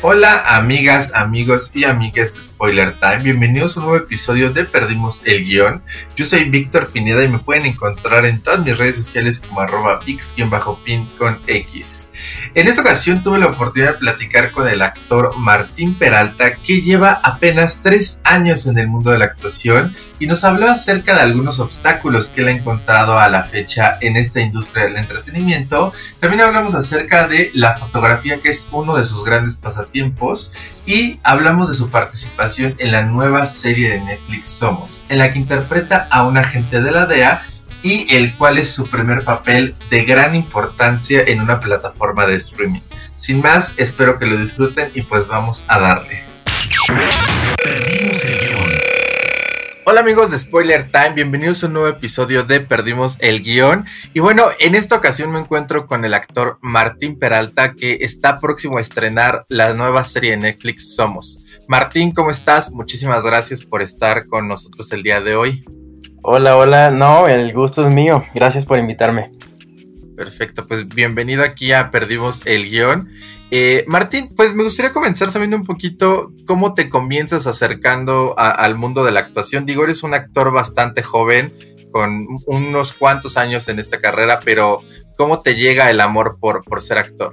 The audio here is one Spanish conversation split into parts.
Hola amigas, amigos y amigas Spoiler Time, bienvenidos a un nuevo episodio de Perdimos el Guión. Yo soy Víctor Pineda y me pueden encontrar en todas mis redes sociales como arroba pix-pin con X. En esta ocasión tuve la oportunidad de platicar con el actor Martín Peralta que lleva apenas tres años en el mundo de la actuación y nos habló acerca de algunos obstáculos que él ha encontrado a la fecha en esta industria del entretenimiento. También hablamos acerca de la fotografía que es uno de sus grandes pasatiempos tiempos y hablamos de su participación en la nueva serie de Netflix Somos, en la que interpreta a un agente de la DEA y el cual es su primer papel de gran importancia en una plataforma de streaming. Sin más, espero que lo disfruten y pues vamos a darle. Hola amigos de Spoiler Time, bienvenidos a un nuevo episodio de Perdimos el Guión. Y bueno, en esta ocasión me encuentro con el actor Martín Peralta que está próximo a estrenar la nueva serie de Netflix Somos. Martín, ¿cómo estás? Muchísimas gracias por estar con nosotros el día de hoy. Hola, hola, no, el gusto es mío, gracias por invitarme. Perfecto, pues bienvenido aquí a Perdimos el Guión. Eh, Martín, pues me gustaría comenzar sabiendo un poquito cómo te comienzas acercando al mundo de la actuación. Digo, eres un actor bastante joven, con unos cuantos años en esta carrera, pero ¿cómo te llega el amor por, por ser actor?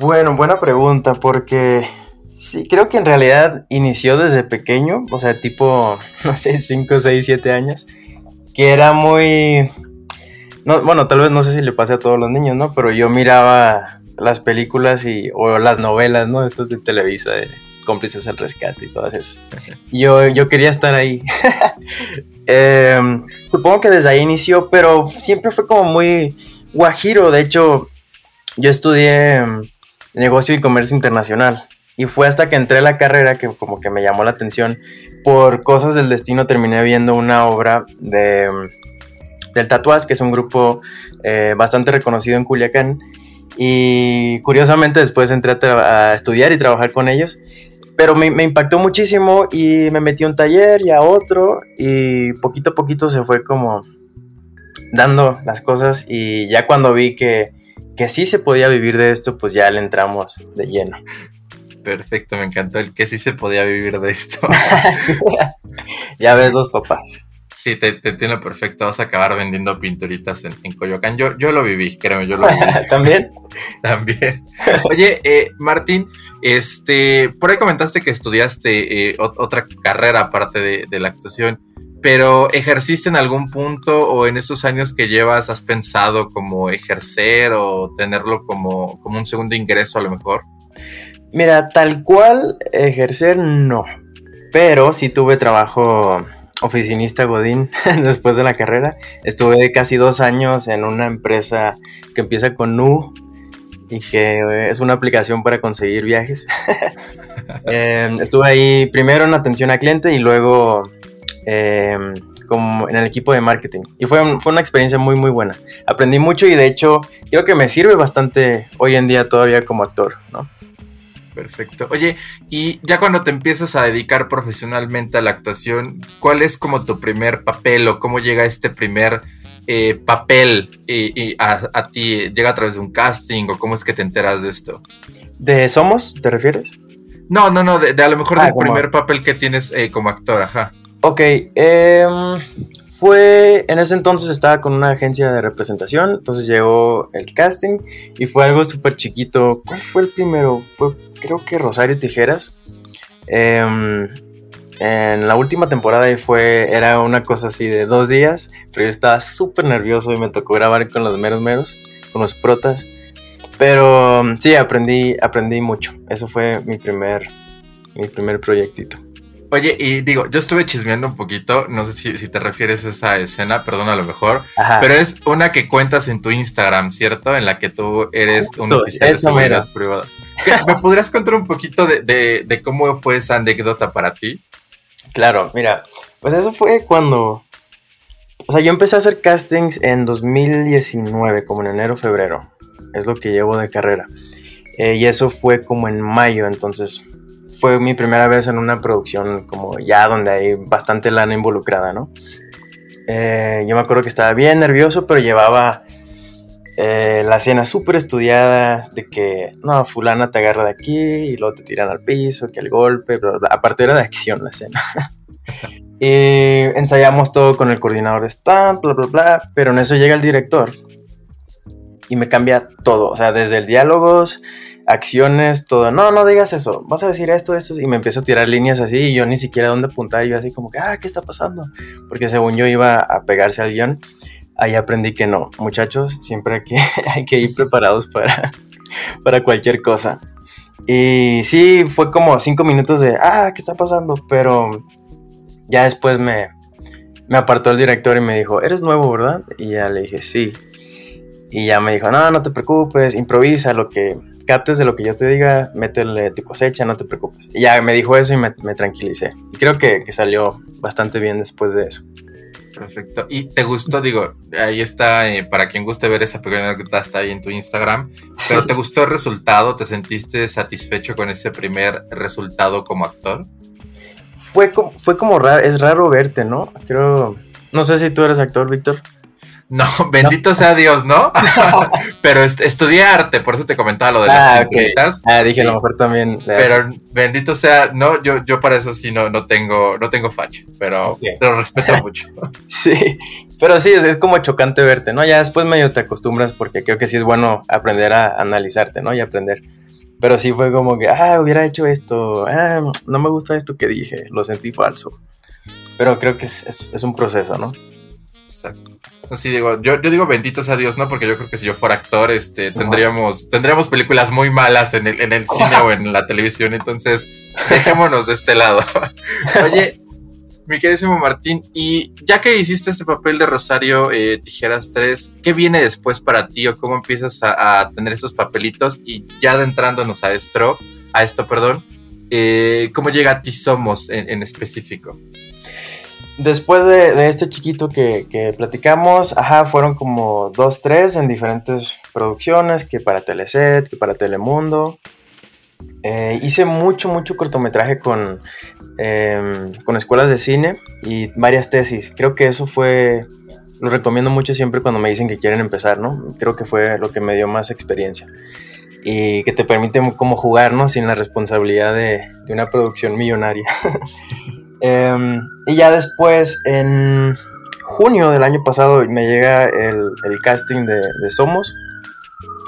Bueno, buena pregunta, porque sí, creo que en realidad inició desde pequeño, o sea, tipo, no sé, 5, 6, 7 años, que era muy... No, bueno, tal vez no sé si le pase a todos los niños, ¿no? Pero yo miraba las películas y, o las novelas, ¿no? Estos de Televisa, de cómplices al rescate y todas esas. Yo, yo quería estar ahí. Em, supongo que desde ahí inició, pero siempre fue como muy guajiro. De hecho, yo estudié em, negocio y comercio internacional. Y fue hasta que entré a la carrera que como que me llamó la atención. Por cosas del destino terminé viendo una obra de, em, del Tatuaz, que es un grupo eh, bastante reconocido en Culiacán. Y curiosamente después entré a, estudiar y trabajar con ellos. Pero me, impactó muchísimo y me metí a un taller y a otro y poquito a poquito se fue como dando las cosas y ya cuando vi que, que sí se podía vivir de esto, pues ya le entramos de lleno. Perfecto, me encantó el que sí se podía vivir de esto. ya ves los papás. Sí, te, te, entiendo perfecto. Vas a acabar vendiendo pinturitas en, en Coyoacán. Yo, yo lo viví, créeme, yo lo viví. ¿También? También. Oye, eh, Martín, este, por ahí comentaste que estudiaste eh, otra carrera aparte de, de, la actuación, pero ¿ejerciste en algún punto o en estos años que llevas has pensado como ejercer o tenerlo como, como un segundo ingreso a lo mejor? Mira, tal cual ejercer no, pero sí tuve trabajo oficinista Godín después de la carrera. Estuve casi dos años en una empresa que empieza con Nu y que es una aplicación para conseguir viajes. Em, estuve ahí primero en atención a cliente y luego em, como en el equipo de marketing. Y fue, fue una experiencia muy, muy buena. Aprendí mucho y de hecho creo que me sirve bastante hoy en día todavía como actor, ¿no? Perfecto. Oye, y ya cuando te empiezas a dedicar profesionalmente a la actuación, ¿cuál es como tu primer papel o cómo llega este primer eh, papel y, a, ti? ¿Llega a través de un casting o cómo es que te enteras de esto? ¿De Somos, te refieres? No, no, no, de, a lo mejor ah, del primer papel que tienes eh, como actor, ajá. Ok, eh, fue, en ese entonces estaba con una agencia de representación, entonces llegó el casting y fue algo súper chiquito. ¿Cuál fue el primero? Fue creo que Rosario Tijeras. Em, en la última temporada fue, era una cosa así de dos días, pero yo estaba súper nervioso y me tocó grabar con los meros meros, con los protas. Pero sí, aprendí, aprendí mucho. Eso fue mi primer, mi primer proyectito. Oye, y digo, yo estuve chismeando un poquito, no sé si, te refieres a esa escena, perdón a lo mejor, pero es una que cuentas en tu Instagram, ¿cierto? En la que tú eres un oficial de seguridad privada. ¿Me podrías contar un poquito de, cómo fue esa anécdota para ti? Claro, mira, pues eso fue cuando... O sea, yo empecé a hacer castings en 2019, como en enero, febrero. Es lo que llevo de carrera. Eh, y eso fue como en mayo, entonces fue mi primera vez en una producción como ya donde hay bastante lana involucrada, ¿no? Eh, yo me acuerdo que estaba bien nervioso, pero llevaba eh, la escena súper estudiada de que, no, fulana te agarra de aquí y luego te tiran al piso, que el golpe, bla, bla. aparte era de acción la escena. y ensayamos todo con el coordinador de stand, bla, bla, bla, pero en eso llega el director y me cambia todo, o sea, desde el diálogos, acciones, todo. No, no digas eso. Vas a decir esto, esto. Y me empieza a tirar líneas así y yo ni siquiera dónde apuntar. Y yo así como que, ah, ¿qué está pasando? Porque según yo iba a pegarse al guion, ahí aprendí que no. Muchachos, siempre hay que, hay que ir preparados para, para cualquier cosa. Y sí, fue como cinco minutos de, ah, ¿qué está pasando? Pero ya después me, me apartó el director y me dijo, eres nuevo, ¿verdad? Y ya le dije, sí. Y ya me dijo, no, no te preocupes, improvisa lo que captes de lo que yo te diga, métele tu cosecha, no te preocupes. Y ya me dijo eso y me, tranquilicé. Y creo que, salió bastante bien después de eso. Perfecto. ¿Y te gustó? Digo, ahí está, eh, para quien guste ver esa pequeña anécdota, está ahí en tu Instagram. Pero ¿te gustó el resultado? ¿Te sentiste satisfecho con ese primer resultado como actor? Fue como, fue como raro, es raro verte, ¿no? Creo, no sé si tú eres actor, Víctor. No, bendito sea Dios, ¿no? pero estudié arte, por eso te comentaba lo de las ah, Ah, dije, a lo mejor también. Pero bendito sea, no, yo, yo para eso sí no, no tengo, no tengo facha, pero lo respeto mucho. sí, pero sí, es, como chocante verte, ¿no? Ya después medio te acostumbras porque creo que sí es bueno aprender a analizarte, ¿no? Y aprender. Pero sí fue como que, ah, hubiera hecho esto, ah, no me gusta esto que dije, lo sentí falso. Pero creo que es, es un proceso, ¿no? Exacto. Sí, digo, yo, yo digo benditos a Dios, ¿no? Porque yo creo que si yo fuera actor, este, tendríamos, tendríamos películas muy malas en el, en el cine o en la televisión, entonces dejémonos de este lado. Oye, mi queridísimo Martín, y ya que hiciste este papel de Rosario eh, Tijeras 3, ¿qué viene después para ti o cómo empiezas a, tener esos papelitos? Y ya adentrándonos a esto, a esto, perdón, eh, ¿cómo llega a ti Somos en, en específico? Después de, este chiquito que, platicamos, ajá, fueron como dos, tres en diferentes producciones, que para Teleset, que para Telemundo. Eh, hice mucho, mucho cortometraje con, em, con escuelas de cine y varias tesis. Creo que eso fue, lo recomiendo mucho siempre cuando me dicen que quieren empezar, ¿no? Creo que fue lo que me dio más experiencia y que te permite como jugar, ¿no? Sin la responsabilidad de, de una producción millonaria. Em, y ya después, en junio del año pasado, me llega el, casting de, Somos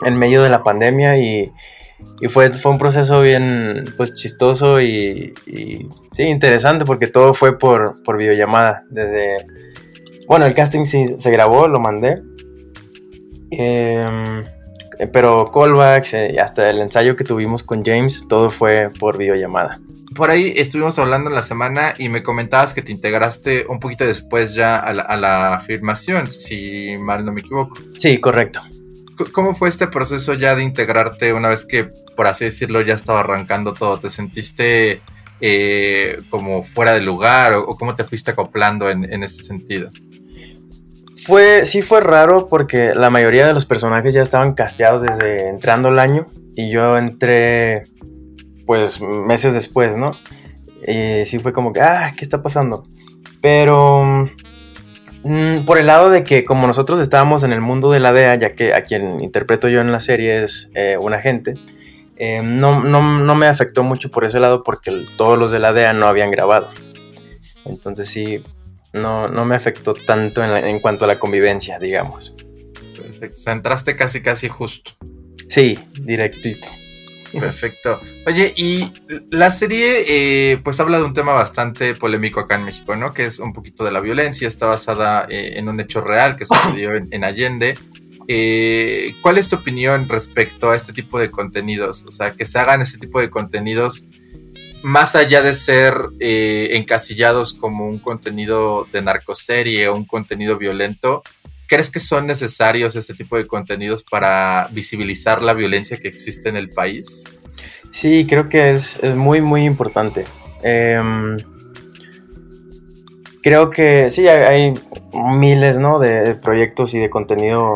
en medio de la pandemia y, fue, fue un proceso bien pues chistoso y, sí, interesante porque todo fue por, por videollamada. Desde, bueno, el casting sí, se grabó, lo mandé. Em, pero callbacks, y eh, hasta el ensayo que tuvimos con James, todo fue por videollamada por ahí estuvimos hablando en la semana y me comentabas que te integraste un poquito después ya a la, a afirmación, si mal no me equivoco. Sí, correcto. ¿Cómo fue este proceso ya de integrarte una vez que, por así decirlo, ya estaba arrancando todo? ¿Te sentiste eh, como fuera de lugar o, cómo te fuiste acoplando en, en ese sentido? Fue, sí fue raro porque la mayoría de los personajes ya estaban casteados desde entrando el año y yo entré pues meses después, ¿no? Y sí fue como que, ah, ¿qué está pasando? Pero mm, por el lado de que como nosotros estábamos en el mundo de la DEA, ya que a quien interpreto yo en la serie es eh, un agente, eh, no, no, me afectó mucho por ese lado porque todos los de la DEA no habían grabado. Entonces sí, no, no me afectó tanto en, en, cuanto a la convivencia, digamos. Perfecto, o sea, entraste casi casi justo. Sí, directito. Perfecto. Oye, y la serie eh, pues habla de un tema bastante polémico acá en México, ¿no? Que es un poquito de la violencia, está basada eh, en un hecho real que sucedió en, Allende. Eh, ¿Cuál es tu opinión respecto a este tipo de contenidos? O sea, que se hagan este tipo de contenidos más allá de ser encasillados como un contenido de narcoserie o un contenido violento, ¿Crees que son necesarios este tipo de contenidos para visibilizar la violencia que existe en el país? Sí, creo que es, muy, muy importante. Em, creo que sí, hay, miles ¿no? de, proyectos y de contenido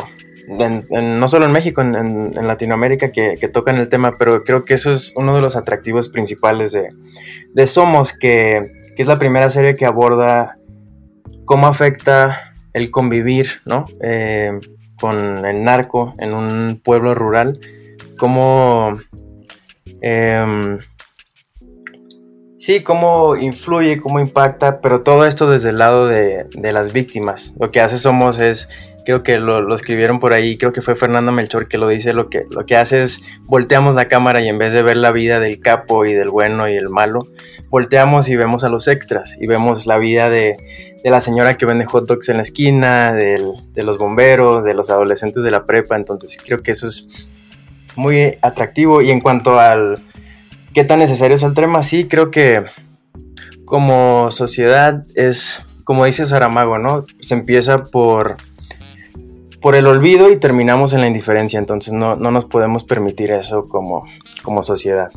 no solo en México, en, Latinoamérica que, tocan el tema, pero creo que eso es uno de los atractivos principales de, Somos, que, es la primera serie que aborda cómo afecta el convivir ¿no? Eh, con el narco en un pueblo rural, cómo... Em, sí, cómo influye, cómo impacta, pero todo esto desde el lado de, de las víctimas. Lo que hace Somos es creo que lo, escribieron por ahí, creo que fue Fernando Melchor que lo dice, lo que, lo que hace es volteamos la cámara y en vez de ver la vida del capo y del bueno y el malo, volteamos y vemos a los extras y vemos la vida de, la señora que vende hot dogs en la esquina, de los bomberos, de los adolescentes de la prepa, entonces creo que eso es muy atractivo y en cuanto al qué tan necesario es el tema, sí, creo que como sociedad es, como dice Saramago, ¿no? Se empieza por por el olvido y terminamos en la indiferencia, entonces no, nos podemos permitir eso como, como sociedad.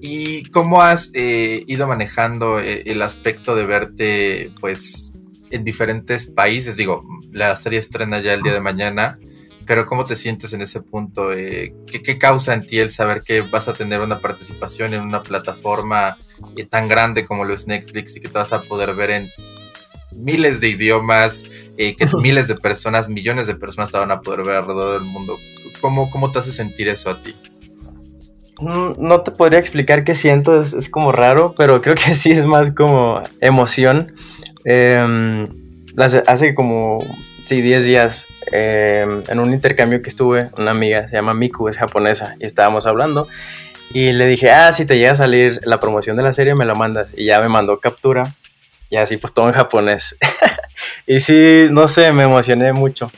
¿Y cómo has eh, ido manejando eh, el aspecto de verte pues en diferentes países? Digo, la serie estrena ya el día de mañana, pero ¿cómo te sientes en ese punto? Eh, ¿qué, causa en ti el saber que vas a tener una participación en una plataforma tan grande como lo es Netflix y que te vas a poder ver en miles de idiomas, eh, que miles de personas, millones de personas te van a poder ver alrededor del mundo. ¿Cómo, cómo te hace sentir eso a ti? Mm, no te podría explicar qué siento, es, como raro, pero creo que sí es más como emoción. Em, hace como, sí, 10 días, em, en un intercambio que estuve, una amiga se llama Miku, es japonesa, y estábamos hablando. Y le dije, ah, si te llega a salir la promoción de la serie, me la mandas. Y ya me mandó captura y así pues todo en japonés. y sí, no sé, me emocioné mucho.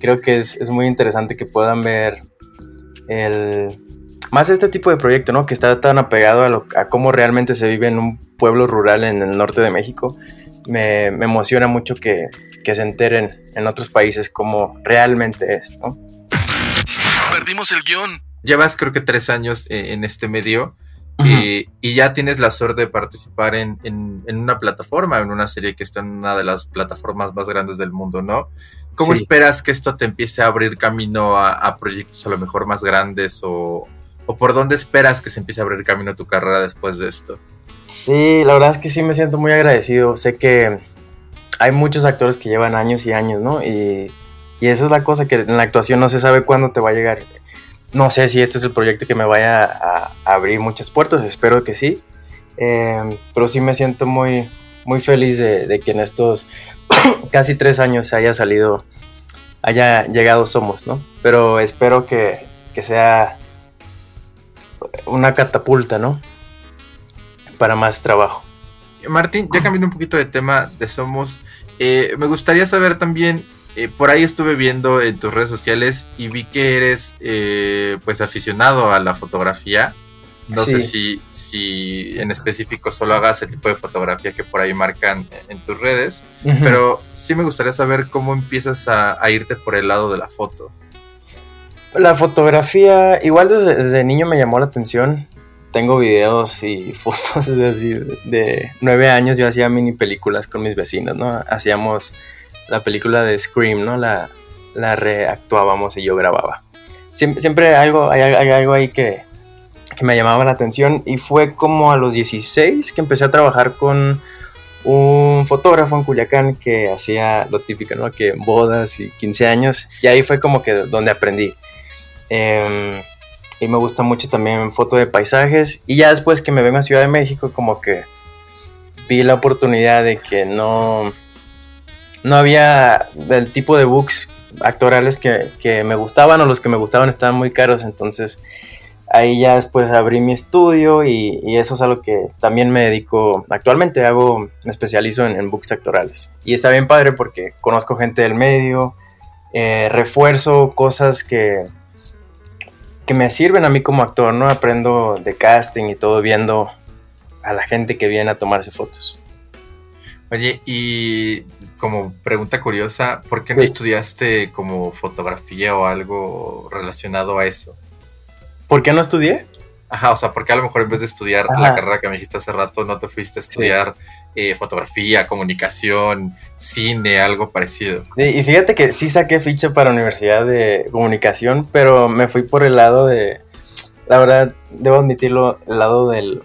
Creo que es, muy interesante que puedan ver el... Más este tipo de proyecto, ¿no? Que está tan apegado a, lo, a cómo realmente se vive en un pueblo rural en el norte de México. Me, emociona mucho que, se enteren en otros países cómo realmente es, ¿no? Perdimos el guion. Llevas creo que tres años eh, en este medio y, ya tienes la suerte de participar en, una plataforma, en una serie que está en una de las plataformas más grandes del mundo, ¿no? ¿Cómo esperas que esto te empiece a abrir camino a, proyectos a lo mejor más grandes o, por dónde esperas que se empiece a abrir camino a tu carrera después de esto? Sí, la verdad es que sí me siento muy agradecido. Sé que hay muchos actores que llevan años y años, ¿no? Y, y esa es la cosa que en la actuación no se sabe cuándo te va a llegar no sé si este es el proyecto que me vaya a, abrir muchas puertas, espero que sí. Em, pero sí me siento muy, muy feliz de, que en estos casi tres años haya salido, haya llegado Somos, ¿no? Pero espero que, sea una catapulta, ¿no? Para más trabajo. Martín, ya cambiando un poquito de tema de Somos, eh, me gustaría saber también eh, por ahí estuve viendo en tus redes sociales y vi que eres eh, pues aficionado a la fotografía. No sé si, si en específico solo hagas el tipo de fotografía que por ahí marcan en tus redes, pero sí me gustaría saber cómo empiezas a, irte por el lado de la foto. La fotografía, igual desde, niño me llamó la atención. Tengo videos y fotos desde de nueve años. Yo hacía mini películas con mis vecinos, ¿no? Hacíamos la película de Scream, ¿no? La, la reactuábamos y yo grababa. Siempre, algo, hay, algo ahí que, me llamaba la atención y fue como a los 16 que empecé a trabajar con un fotógrafo en Culiacán que hacía lo típico, ¿no? Que bodas y 15 años y ahí fue como que donde aprendí. Em, y me gusta mucho también foto de paisajes. Y ya después que me vengo a Ciudad de México como que vi la oportunidad de que no no había el tipo de books actorales que, me gustaban o los que me gustaban estaban muy caros, entonces ahí ya después abrí mi estudio y, eso es algo que también me dedico actualmente, hago, me especializo en, books actorales. Y está bien padre porque conozco gente del medio, eh, refuerzo cosas que, que me sirven a mí como actor, ¿no? Aprendo de casting y todo viendo a la gente que viene a tomarse fotos. Oye, y como pregunta curiosa, ¿por qué no estudiaste como fotografía o algo relacionado a eso? ¿Por qué no estudié? Ajá, o sea, porque a lo mejor en vez de estudiar la carrera que me dijiste hace rato, no te fuiste a estudiar eh, fotografía, comunicación, cine, algo parecido. Sí, y fíjate que sí saqué ficha para Universidad de Comunicación, pero me fui por el lado de, la verdad, debo admitirlo, el lado del,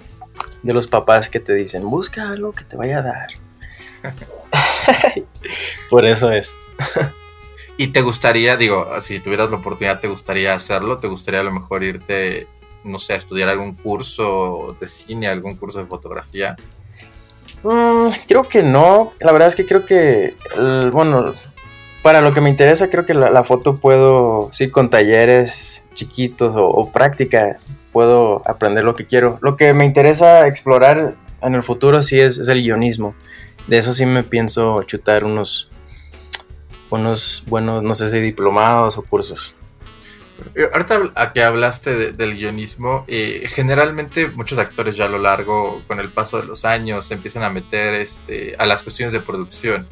de los papás que te dicen, busca algo que te vaya a dar. por eso es. ¿Y te gustaría, digo, si tuvieras la oportunidad, te gustaría hacerlo? ¿Te gustaría a lo mejor irte no sé, estudiar algún curso de cine, algún curso de fotografía? Mm, creo que no. La verdad es que creo que, bueno, para lo que me interesa, creo que la, foto puedo, sí, con talleres chiquitos o, práctica, puedo aprender lo que quiero. Lo que me interesa explorar en el futuro sí es, es el guionismo. De eso sí me pienso chutar unos, unos buenos, no sé si diplomados o cursos. Eh, ahorita a que hablaste del guionismo, eh, generalmente muchos actores ya a lo largo, con el paso de los años, se empiezan a meter este, a las cuestiones de producción.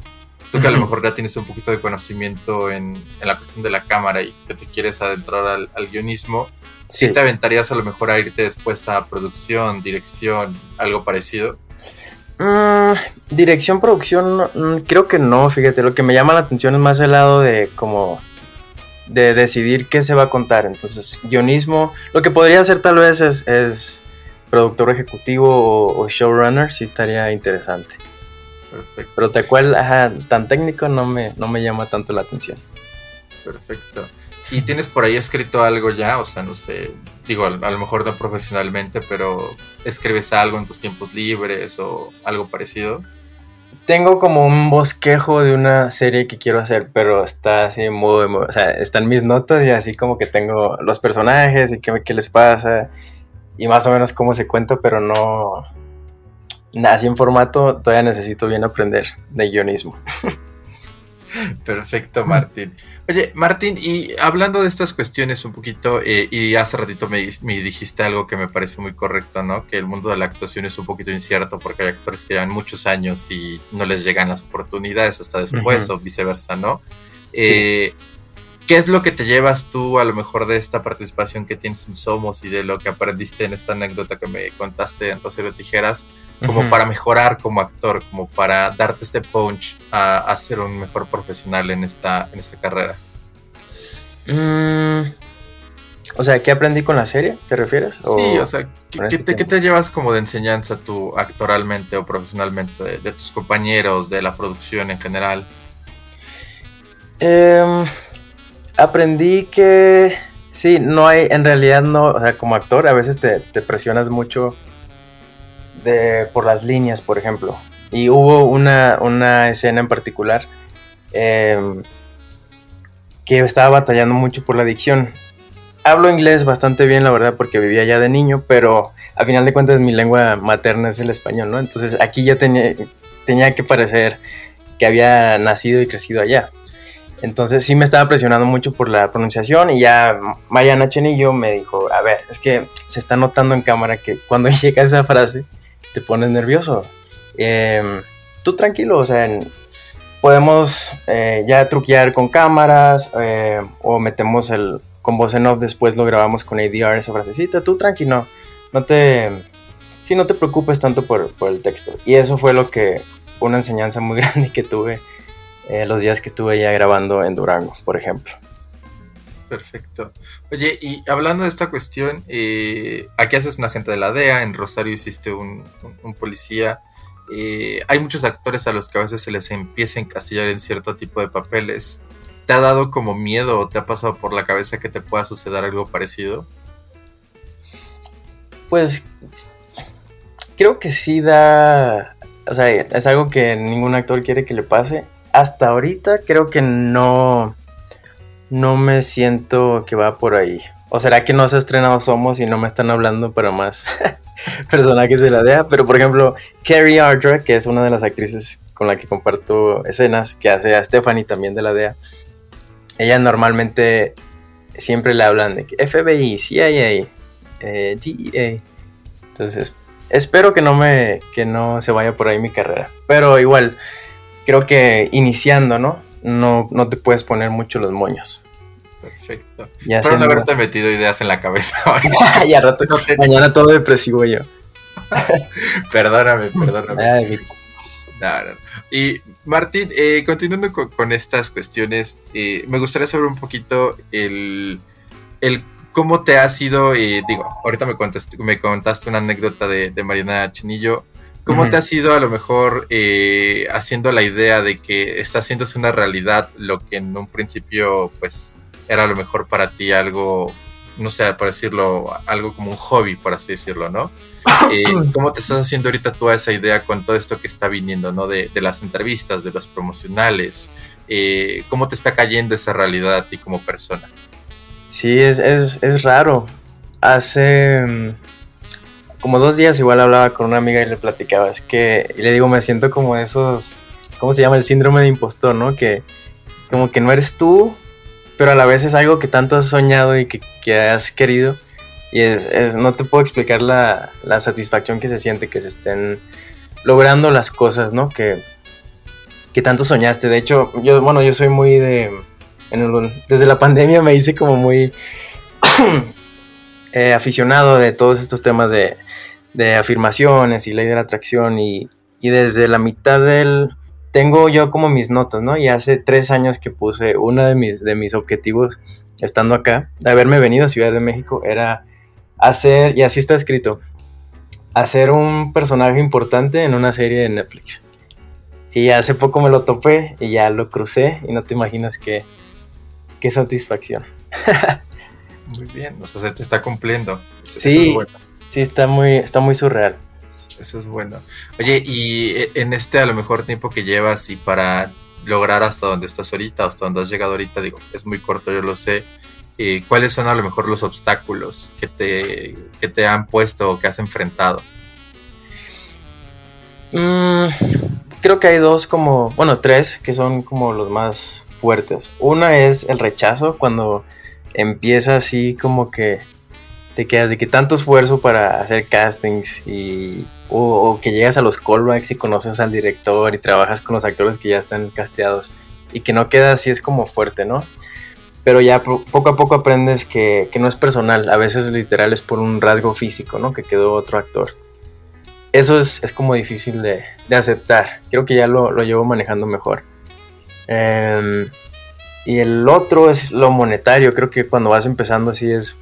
Tú que a lo mejor ya tienes un poquito de conocimiento en, la cuestión de la cámara y que te quieres adentrar al, guionismo, ¿sí te aventarías a lo mejor a irte después a producción, dirección, algo parecido? Mm, dirección, producción, mm, creo que no, fíjate, lo que me llama la atención es más el lado de como de decidir qué se va a contar. Entonces, guionismo, lo que podría hacer tal vez es, productor ejecutivo o, showrunner, sí estaría interesante. Perfecto. Pero tal cual, ajá, tan técnico no me, no me llama tanto la atención. Perfecto. ¿Y tienes por ahí escrito algo ya? O sea, no sé, digo, a, lo mejor no profesionalmente, pero ¿escribes algo en tus tiempos libres o algo parecido? Tengo como un bosquejo de una serie que quiero hacer, pero está así muy, muy, o sea, están mis notas y así como que tengo los personajes y qué, qué les pasa y más o menos cómo se cuenta, pero no, así en formato todavía necesito bien aprender de guionismo. Perfecto, Martín. Oye, Martín, y hablando de estas cuestiones un poquito, eh, y hace ratito me, dijiste algo que me parece muy correcto, ¿no? Que el mundo de la actuación es un poquito incierto porque hay actores que llevan muchos años y no les llegan las oportunidades hasta después o viceversa, ¿no? Eh, ¿Qué es lo que te llevas tú a lo mejor de esta participación que tienes en Somos y de lo que aprendiste en esta anécdota que me contaste en Rosario Tijeras, como para mejorar como actor, como para darte este punch a, ser un mejor profesional en esta, en esta carrera? Mm, o sea, ¿qué aprendí con la serie? ¿Te refieres? Sí, o, sea, ¿qué, te, llevas como de enseñanza tú actoralmente o profesionalmente de, de tus compañeros, de la producción en general? Eh aprendí que sí, no hay, en realidad no, o sea, como actor a veces te, presionas mucho de, por las líneas, por ejemplo. Y hubo una, escena en particular em, que estaba batallando mucho por la dicción. Hablo inglés bastante bien, la verdad, porque vivía allá de niño, pero a final de cuentas mi lengua materna es el español, ¿no? Entonces aquí ya tenía, tenía que parecer que había nacido y crecido allá. Entonces sí me estaba presionando mucho por la pronunciación y ya Mariana Chenillo me dijo, a ver, es que se está notando en cámara que cuando llega esa frase te pones nervioso. Em, tú tranquilo, o sea, podemos eh, ya truquear con cámaras eh, o metemos el con voz en off, después lo grabamos con ADR esa frasecita, tú tranquilo, no, te, sí, no te preocupes tanto por, por el texto. Y eso fue lo que, una enseñanza muy grande que tuve eh, los días que estuve ya grabando en Durango, por ejemplo. Perfecto. Oye, y hablando de esta cuestión, eh, aquí haces un agente de la DEA, en Rosario hiciste un, policía. Eh, hay muchos actores a los que a veces se les empieza a encasillar en cierto tipo de papeles. ¿Te ha dado como miedo o te ha pasado por la cabeza que te pueda suceder algo parecido? Pues creo que sí da... O sea, es algo que ningún actor quiere que le pase hasta ahorita creo que no, no me siento que va por ahí. ¿O será que no se ha estrenado Somos y no me están hablando para más personajes de la DEA? Pero por ejemplo, Carrie Ardra, que es una de las actrices con la que comparto escenas, que hace a Stephanie también de la DEA, ella normalmente siempre le hablan de FBI, CIA, eh, DEA. Entonces, espero que no me que no se vaya por ahí mi carrera. Pero igual, creo que iniciando, ¿no? No, no te puedes poner mucho los moños. Perfecto. Espero no haberte metido ideas en la cabeza. ya rato, mañana todo depresivo yo. perdóname, perdóname. Y Martín, eh, continuando con, estas cuestiones, eh, me gustaría saber un poquito el, el cómo te ha sido, eh, digo, ahorita me contaste, me contaste una anécdota de, de Mariana Chinillo, ¿Cómo te ha sido a lo mejor haciendo la idea de que está haciéndose una realidad lo que en un principio pues era a lo mejor para ti algo no sé, por decirlo, algo como un hobby, por así decirlo, ¿no? Eh, ¿Cómo te estás haciendo ahorita toda esa idea con todo esto que está viniendo, ¿no? De, las entrevistas, de los promocionales, eh, ¿cómo te está cayendo esa realidad a ti como persona? Sí, es, es, raro. Hace mm, como dos días igual hablaba con una amiga y le platicaba, es que, y le digo, me siento como esos, ¿cómo se llama? El síndrome de impostor, ¿no? Que como que no eres tú, pero a la vez es algo que tanto has soñado y que, has querido. Y es, no te puedo explicar la, satisfacción que se siente que se estén logrando las cosas, ¿no? Que, que tanto soñaste. De hecho, yo, bueno, yo soy muy de... desde la pandemia me hice como muy eh, aficionado de todos estos temas de, de afirmaciones y ley de la atracción y, y desde la mitad del tengo yo como mis notas, ¿no? Y hace tres años que puse uno de mis, de mis objetivos estando acá, de haberme venido a Ciudad de México, era hacer, y así está escrito, hacer un personaje importante en una serie de Netflix. Y hace poco me lo topé y ya lo crucé y no te imaginas qué, qué satisfacción. muy bien, o sea, se te está cumpliendo. sí, sí, está muy, está muy surreal eso es bueno. Oye, y eh, en este a lo mejor tiempo que llevas y para lograr hasta donde estás ahorita, hasta donde has llegado ahorita, digo, es muy corto, yo lo sé. Eh, ¿Cuáles son a lo mejor los obstáculos que te, que te han puesto o que has enfrentado? Mm, creo que hay dos como, bueno, tres que son como los más fuertes. Una es el rechazo, cuando empieza así como que te quedas de que tanto esfuerzo para hacer castings y o, que llegas a los callbacks y conoces al director y trabajas con los actores que ya están casteados y que no queda así es como fuerte, ¿no? Pero ya poco a poco aprendes que, no es personal, a veces literal es por un rasgo físico, ¿no? Que quedó otro actor. Eso es, como difícil de, aceptar, creo que ya lo, llevo manejando mejor. Em, y el otro es lo monetario, creo que cuando vas empezando así es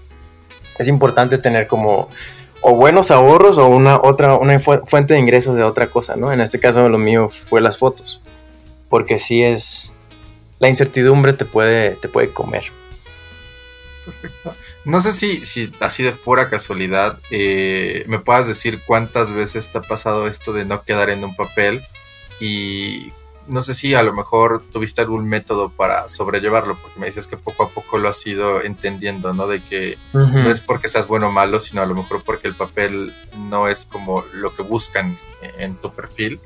es importante tener como o buenos ahorros o una otra una fuente de ingresos de otra cosa, ¿no? En este caso lo mío fue las fotos, porque si es la incertidumbre te puede te puede comer. Perfecto. No sé si, si así de pura casualidad eh, me puedas decir cuántas veces te ha pasado esto de no quedar en un papel y no sé si a lo mejor tuviste algún método para sobrellevarlo, porque me dices que poco a poco lo has ido entendiendo, ¿no? De que no es porque seas bueno o malo, sino a lo mejor porque el papel no es como lo que buscan en tu perfil.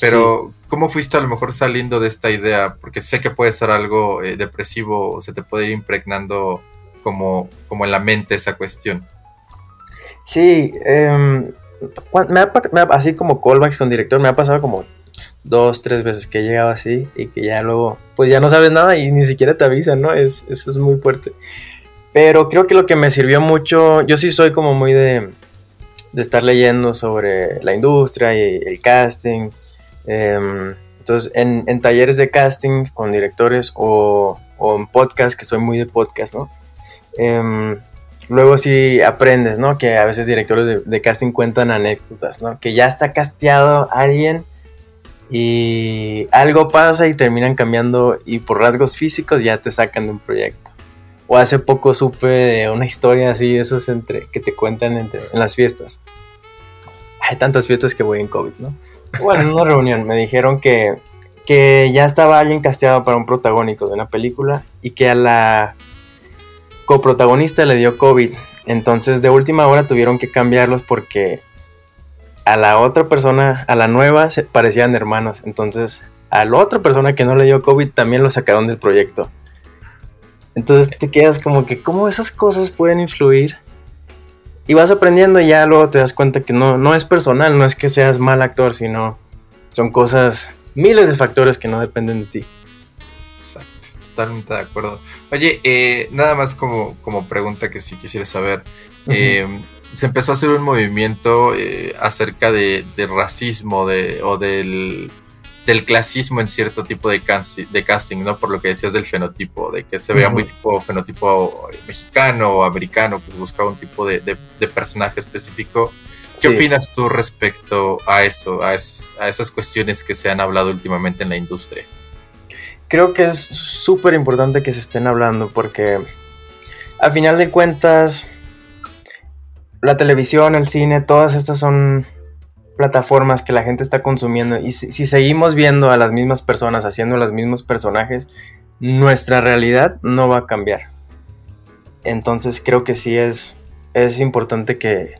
Pero, ¿cómo fuiste a lo mejor saliendo de esta idea? Porque sé que puede ser algo eh, depresivo, o se te puede ir impregnando como, como en la mente esa cuestión. Sí, em, así como callbacks con director, me ha pasado como dos, tres veces que he llegado así y que ya luego, pues ya no sabes nada y ni siquiera te avisan, ¿no? Es, eso es muy fuerte. Pero creo que lo que me sirvió mucho, yo sí soy como muy de, de estar leyendo sobre la industria y el casting. Em, entonces, en, en, talleres de casting con directores o, o, en podcast, que soy muy de podcast, ¿no? Em, luego sí aprendes, ¿no? Que a veces directores de, de, casting cuentan anécdotas, ¿no? Que ya está casteado alguien y algo pasa y terminan cambiando y por rasgos físicos ya te sacan de un proyecto. O hace poco supe de una historia así, esos entre, que te cuentan en las fiestas. Hay tantas fiestas que voy en COVID, ¿no? Bueno, en una reunión me dijeron que, que ya estaba alguien casteado para un protagónico de una película y que a la coprotagonista le dio COVID. Entonces de última hora tuvieron que cambiarlos porque a la otra persona, a la nueva, se parecían hermanos. Entonces, a la otra persona que no le dio COVID también lo sacaron del proyecto. Entonces te quedas como que, ¿cómo esas cosas pueden influir? Y vas aprendiendo y ya luego te das cuenta que no, no es personal, no es que seas mal actor, sino son cosas, miles de factores que no dependen de ti. Exacto. totalmente de acuerdo. Oye, eh, nada más como, como pregunta que si quisiera saber. Eh, se empezó a hacer un movimiento eh, acerca de, del racismo de, o del, del, clasismo en cierto tipo de, de, casting, ¿no? Por lo que decías del fenotipo, de que se veía muy tipo fenotipo mexicano o americano, que se buscaba un tipo de, de personaje específico. ¿Qué opinas tú respecto a eso, a, a esas cuestiones que se han hablado últimamente en la industria? creo que es súper importante que se estén hablando porque a final de cuentas la televisión, el cine, todas estas son plataformas que la gente está consumiendo y si, seguimos viendo a las mismas personas haciendo los mismos personajes, nuestra realidad no va a cambiar. Entonces creo que sí es, es importante que,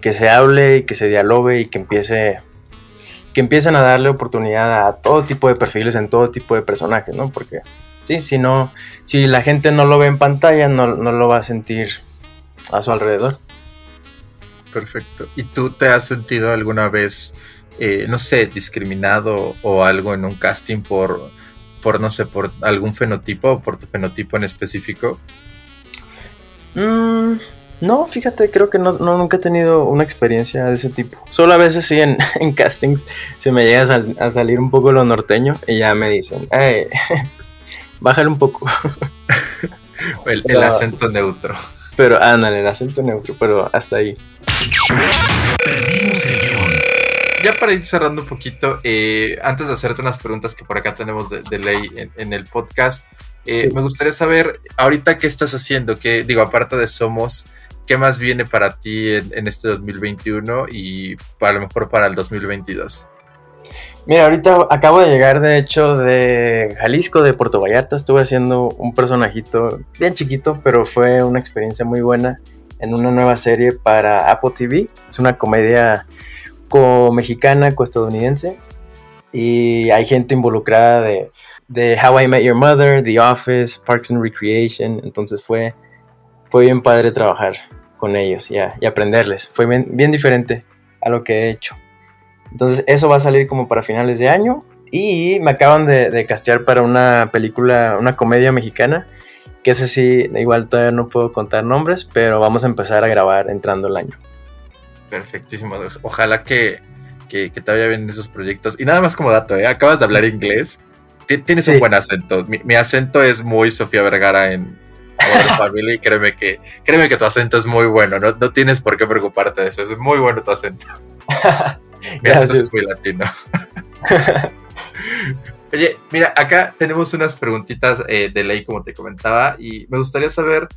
que se hable y que se dialogue y que empiece que empiecen a darle oportunidad a todo tipo de perfiles en todo tipo de personajes, ¿no? Porque sí, si no, si la gente no lo ve en pantalla, no, lo va a sentir a su alrededor. Perfecto. ¿Y tú te has sentido alguna vez, eh, no sé, discriminado o algo en un casting por, por, no sé, por algún fenotipo o por tu fenotipo en específico? Mmm... No, fíjate, creo que no, nunca he tenido una experiencia de ese tipo. Solo a veces sí en, castings se me llega a, salir un poco lo norteño y ya me dicen, eh, bájale un poco. el, acento neutro. Pero ándale, el acento neutro, pero hasta ahí. Ya para ir cerrando un poquito, eh, antes de hacerte unas preguntas que por acá tenemos de, ley en, el podcast, eh, me gustaría saber ahorita qué estás haciendo, que digo, aparte de Somos, ¿qué más viene para ti en, este 2021 y a lo mejor para el 2022? Mira, ahorita acabo de llegar de hecho de Jalisco, de Puerto Vallarta. Estuve haciendo un personajito bien chiquito, pero fue una experiencia muy buena en una nueva serie para Apple TV. Es una comedia co-mexicana, co-estadounidense. Y hay gente involucrada de, How I Met Your Mother, The Office, Parks and Recreation. Entonces fue fue bien padre trabajar con ellos y aprenderles. Fue bien, diferente a lo que he hecho. Entonces eso va a salir como para finales de año y me acaban de, castear para una película, una comedia mexicana, que ese sí, igual todavía no puedo contar nombres, pero vamos a empezar a grabar entrando el año. Perfectísimo, ojalá que, que, te vaya bien en esos proyectos. Y nada más como dato, ¿eh? acabas de hablar inglés, tienes un buen acento. mi, acento es muy Sofía Vergara en, familia y créeme que, créeme que tu acento es muy bueno, no, no tienes por qué preocuparte de eso, es muy bueno tu acento. Mi acento es muy latino. Oye, mira, acá tenemos unas preguntitas eh, de ley, como te comentaba, y me gustaría saber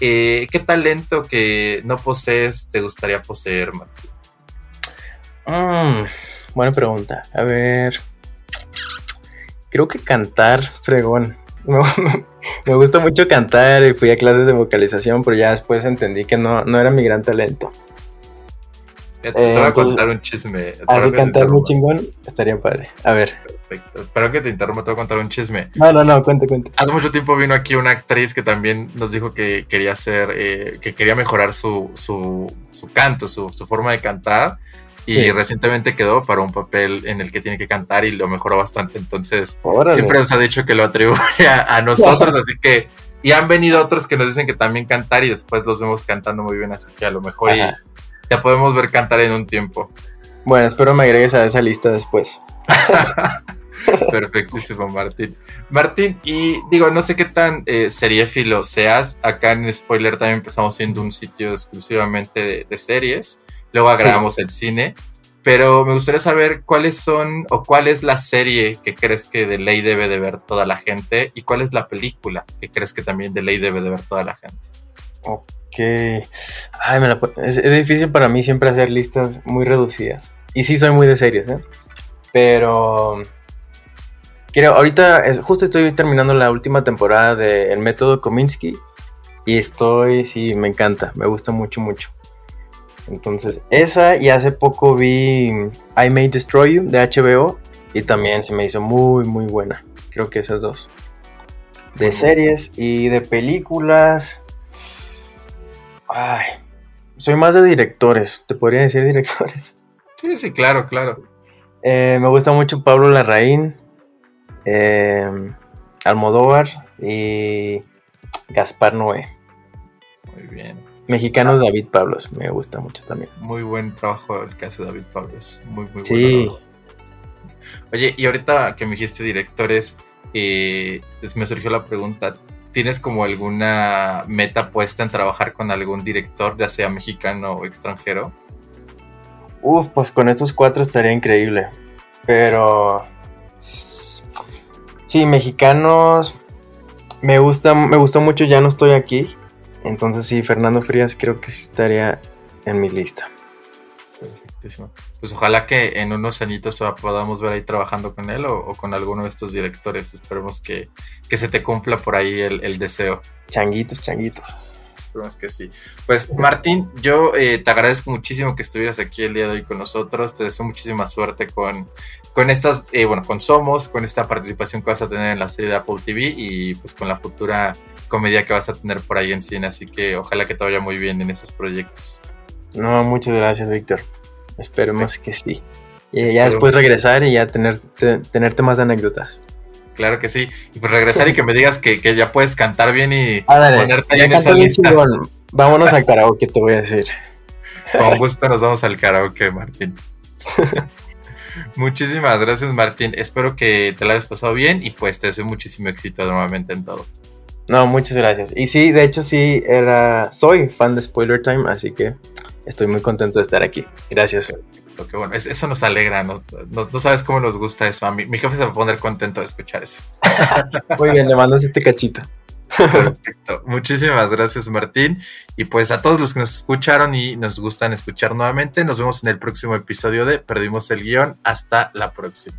eh, qué talento que no posees te gustaría poseer, Martín. Mm, buena pregunta. A ver. Creo que cantar, fregón. me gusta mucho cantar y fui a clases de vocalización, pero ya después entendí que no, no era mi gran talento. Te, voy a contar un chisme. Así cantar muy chingón estaría padre. A ver. Perfecto. Espero que te interrumpa, te voy a contar un chisme. No, no, no, cuente, cuente. Hace mucho tiempo vino aquí una actriz que también nos dijo que quería hacer, eh, que quería mejorar su, su, su canto, su, su forma de cantar y recientemente quedó para un papel en el que tiene que cantar y lo mejoró bastante. Entonces, siempre nos ha dicho que lo atribuye a, nosotros, así que. Y han venido otros que nos dicen que también cantar y después los vemos cantando muy bien, así que a lo mejor ya podemos ver cantar en un tiempo. Bueno, espero me agregues a esa lista después. Perfectísimo, Martín. Martín, y digo, no sé qué tan eh, seriéfilo seas. Acá en Spoiler también empezamos siendo un sitio exclusivamente de series luego agregamos el cine. Pero me gustaría saber cuáles son o cuál es la serie que crees que de ley debe de ver toda la gente y cuál es la película que crees que también de ley debe de ver toda la gente. Ok. Ay, me la... es, es, difícil para mí siempre hacer listas muy reducidas. Y sí soy muy de series, ¿eh? Pero... Quiero, ahorita justo estoy terminando la última temporada de El Método Kominsky y estoy, sí, me encanta, me gusta mucho, mucho. Entonces, esa y hace poco vi I May Destroy You de HBO y también se me hizo muy, muy buena. Creo que esas dos. De series y de películas. Ay, soy más de directores, te podría decir directores. Sí, sí, claro, claro. Eh, me gusta mucho Pablo Larraín. Eh, Almodóvar y Gaspar Noé. Muy bien. Mexicanos David Pablos, me gusta mucho también. Muy buen trabajo el que hace David Pablos. Muy, muy sí. bueno. Oye, y ahorita que me dijiste directores, eh, pues me surgió la pregunta, ¿tienes como alguna meta puesta en trabajar con algún director, ya sea mexicano o extranjero? Uf, pues con estos cuatro estaría increíble. Pero... Sí, mexicanos... Me gusta, me gustó mucho Ya no estoy aquí. Entonces sí, Fernando Frías creo que estaría en mi lista. Perfectísimo. Pues ojalá que en unos añitos podamos ver ahí trabajando con él o, con alguno de estos directores. Esperemos que, se te cumpla por ahí el, deseo. Changuitos, changuitos. Esperemos que sí. Pues Martín, yo eh, te agradezco muchísimo que estuvieras aquí el día de hoy con nosotros. Te deseo muchísima suerte con, con estas, eh, bueno, con Somos, con esta participación que vas a tener en la serie de Apple TV y pues con la futura comedia que vas a tener por ahí en cine. Así que ojalá que te vaya muy bien en esos proyectos. No, muchas gracias, Víctor. Esperemos que sí. Y ya después regresar y ya tener, tenerte más anécdotas. Claro que sí. Y pues regresar y que me digas que, ya puedes cantar bien y ah, ponerte ahí en esa lista. Vámonos al karaoke, te voy a decir. Con gusto nos vamos al karaoke, Martín. Muchísimas gracias, Martín. Espero que te la hayas pasado bien y pues te deseo muchísimo éxito nuevamente en todo. No, muchas gracias. Y sí, de hecho sí, era, soy fan de Spoiler Time, así que estoy muy contento de estar aquí. Gracias. Porque bueno, eso nos alegra, ¿no? ¿no? sabes cómo nos gusta eso. A mí, mi jefe se va a poner contento de escuchar eso. muy bien, le mandas este cachito. Perfecto. Muchísimas gracias, Martín. Y pues a todos los que nos escucharon y nos gustan escuchar nuevamente, nos vemos en el próximo episodio de Perdimos el Guión. Hasta la próxima.